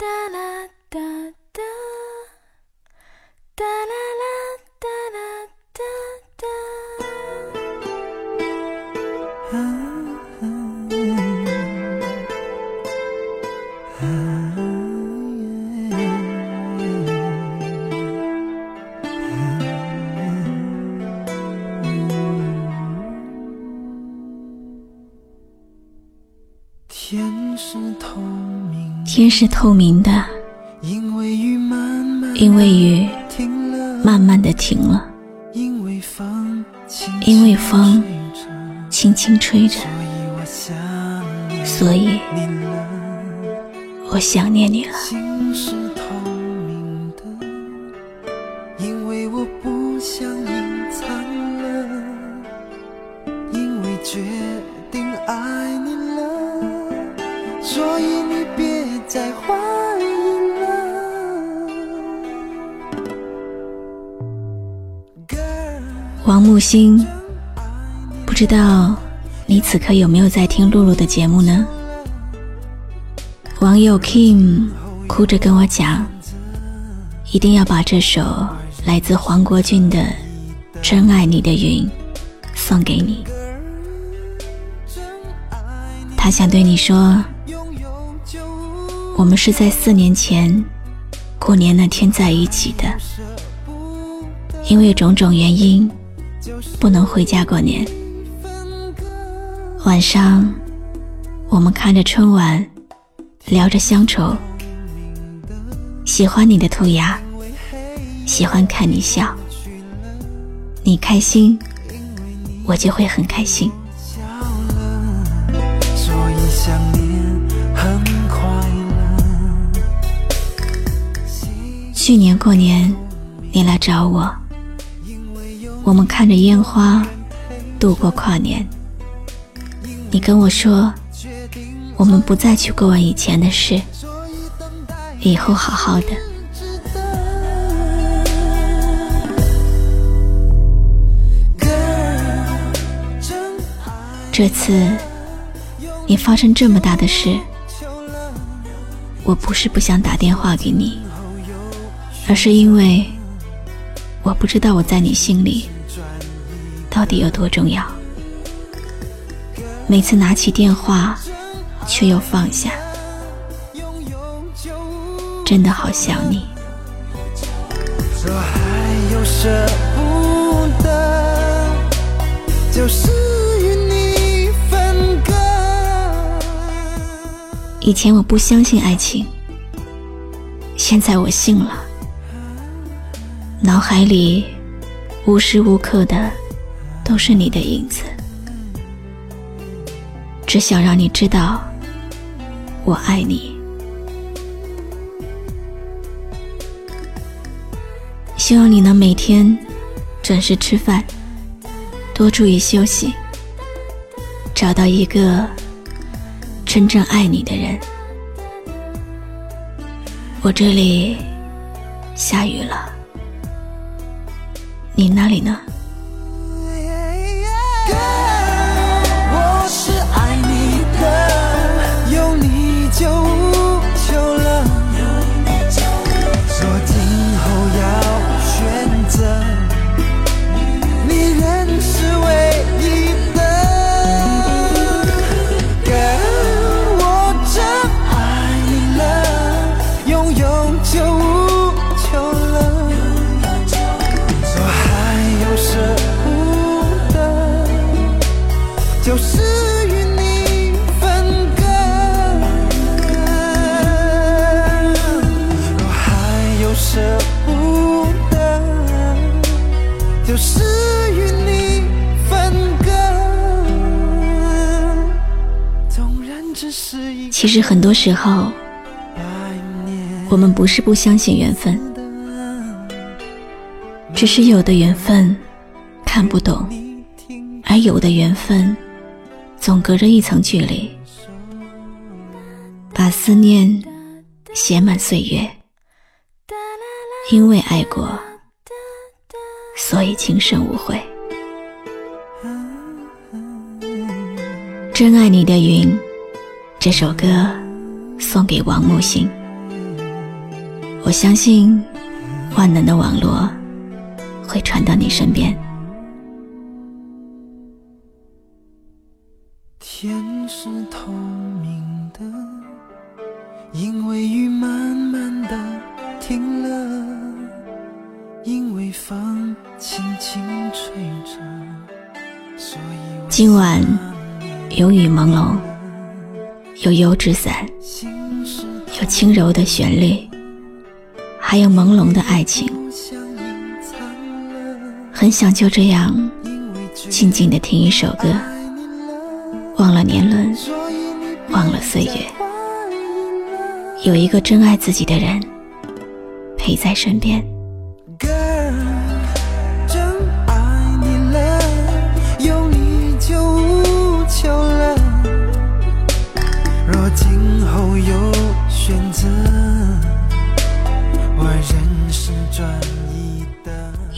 da, da, 天是透明的，因为雨慢慢的停了，因为风轻轻吹着，所以我想念你了。王木星，不知道你此刻有没有在听露露的节目呢？网友 Kim 哭着跟我讲，一定要把这首来自黄国俊的《真爱你的云》送给你。他想对你说，我们是在四年前过年那天在一起的，因为种种原因。不能回家过年。晚上，我们看着春晚，聊着乡愁。喜欢你的涂鸦，喜欢看你笑。你开心，我就会很开心。去年过年，你来找我。我们看着烟花度过跨年，你跟我说，我们不再去过问以前的事，以后好好的。这次你发生这么大的事，我不是不想打电话给你，而是因为我不知道我在你心里。到底有多重要？每次拿起电话，却又放下，真的好想你。以前我不相信爱情，现在我信了。脑海里无时无刻的。都是你的影子，只想让你知道，我爱你。希望你能每天准时吃饭，多注意休息，找到一个真正爱你的人。我这里下雨了，你那里呢？其实很多时候，我们不是不相信缘分，只是有的缘分看不懂，而有的缘分总隔着一层距离，把思念写满岁月。因为爱过，所以今生无悔。真爱你的云。这首歌送给王木星。我相信万能的网络会传到你身边。天是透明的，因为雨慢慢的停了，因为风轻轻吹着，所以今晚有雨朦胧，有油纸伞，有轻柔的旋律。还有朦胧的爱情，很想就这样静静的听一首歌，忘了年轮，忘了岁月，有一个真爱自己的人陪在身边。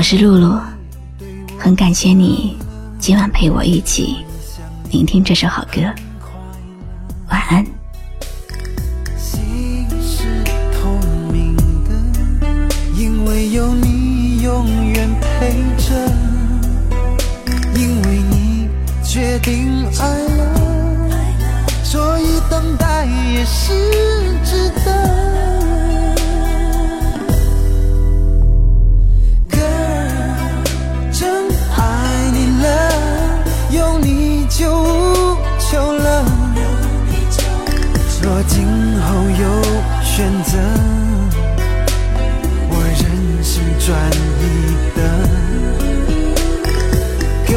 我是露露，很感谢你今晚陪我一起聆听这首好歌，晚安。心是透明的，因为有你永远陪着，因为你决定爱了，所以等待也是选择，我任性专一的，更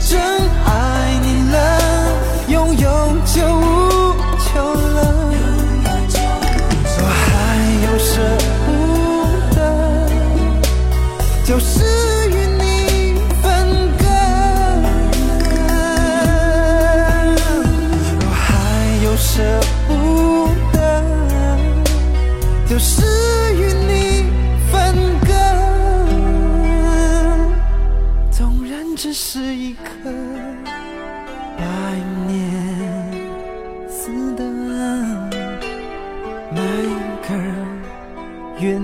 真爱你了，拥有就无求了，我还有舍不得，就是似的迈克，愿